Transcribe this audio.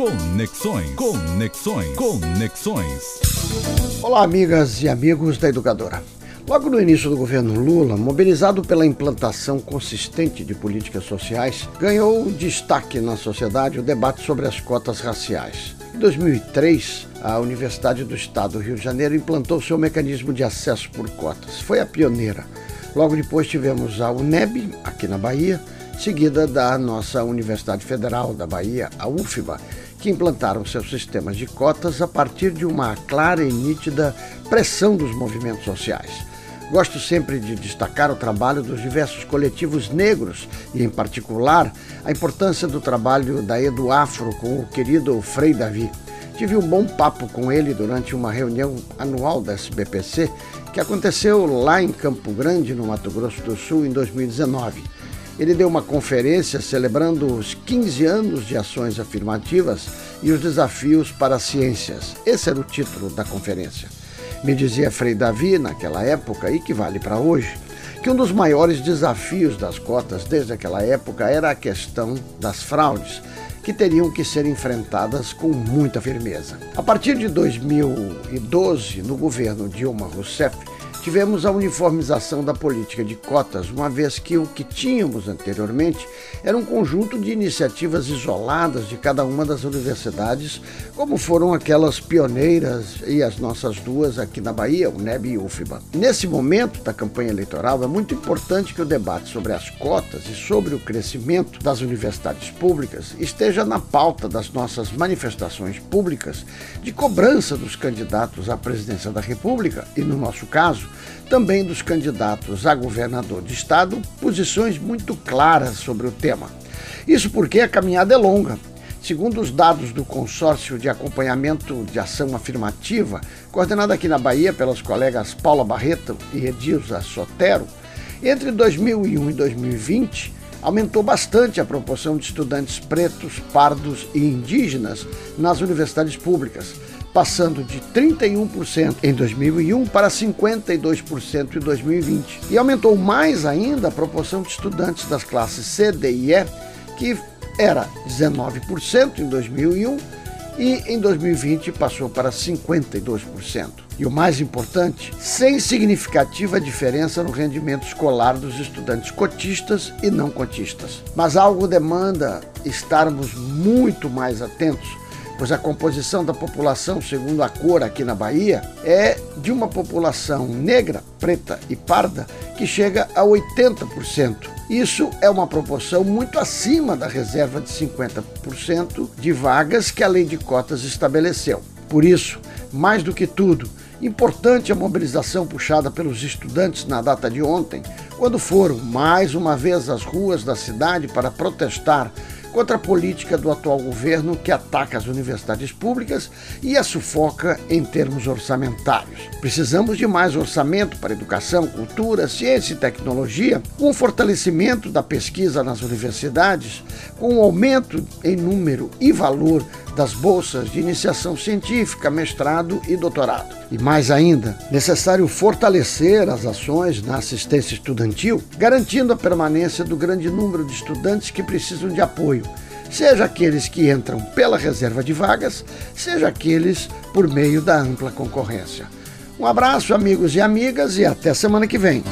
Conexões. Conexões. Conexões. Olá, amigas e amigos da Educadora. Logo no início do governo Lula, mobilizado pela implantação consistente de políticas sociais, ganhou destaque na sociedade o debate sobre as cotas raciais. Em 2003, a Universidade do Estado do Rio de Janeiro implantou seu mecanismo de acesso por cotas. Foi a pioneira. Logo depois tivemos a UNEB, aqui na Bahia, seguida da nossa Universidade Federal da Bahia, a UFBA, que implantaram seus sistemas de cotas a partir de uma clara e nítida pressão dos movimentos sociais. Gosto sempre de destacar o trabalho dos diversos coletivos negros e, em particular, a importância do trabalho da Edu Afro com o querido Frei Davi. Tive um bom papo com ele durante uma reunião anual da SBPC que aconteceu lá em Campo Grande, no Mato Grosso do Sul, em 2019. Ele deu uma conferência celebrando os 15 anos de ações afirmativas e os desafios para as ciências. Esse era o título da conferência. Me dizia Frei Davi, naquela época, e que vale para hoje, que um dos maiores desafios das cotas desde aquela época era a questão das fraudes, que teriam que ser enfrentadas com muita firmeza. A partir de 2012, no governo Dilma Rousseff, tivemos a uniformização da política de cotas, uma vez que o que tínhamos anteriormente era um conjunto de iniciativas isoladas de cada uma das universidades, como foram aquelas pioneiras e as nossas duas aqui na Bahia, o NEB e UFBA. Nesse momento da campanha eleitoral, é muito importante que o debate sobre as cotas e sobre o crescimento das universidades públicas esteja na pauta das nossas manifestações públicas de cobrança dos candidatos à presidência da República e, no nosso caso, também dos candidatos a governador de estado, posições muito claras sobre o tema. Isso porque a caminhada é longa. Segundo os dados do Consórcio de Acompanhamento de Ação Afirmativa, coordenado aqui na Bahia pelas colegas Paula Barreto e Edilza Sotero, entre 2001 e 2020, aumentou bastante a proporção de estudantes pretos, pardos e indígenas nas universidades públicas, passando de 31% em 2001 para 52% em 2020. E aumentou mais ainda a proporção de estudantes das classes C, D e E, que era 19% em 2001 e em 2020 passou para 52%. E o mais importante, sem significativa diferença no rendimento escolar dos estudantes cotistas e não cotistas. Mas algo demanda estarmos muito mais atentos pois a composição da população, segundo a cor aqui na Bahia, é de uma população negra, preta e parda que chega a 80%. Isso é uma proporção muito acima da reserva de 50% de vagas que a lei de cotas estabeleceu. Por isso, mais do que tudo, importante a mobilização puxada pelos estudantes na data de ontem, quando foram mais uma vez às ruas da cidade para protestar contra a política do atual governo que ataca as universidades públicas e a sufoca em termos orçamentários. Precisamos de mais orçamento para educação, cultura, ciência e tecnologia, com o fortalecimento da pesquisa nas universidades, com o aumento em número e valor das bolsas de iniciação científica, mestrado e doutorado. E mais ainda, necessário fortalecer as ações na assistência estudantil, garantindo a permanência do grande número de estudantes que precisam de apoio, seja aqueles que entram pela reserva de vagas, seja aqueles por meio da ampla concorrência. Um abraço, amigos e amigas, e até semana que vem.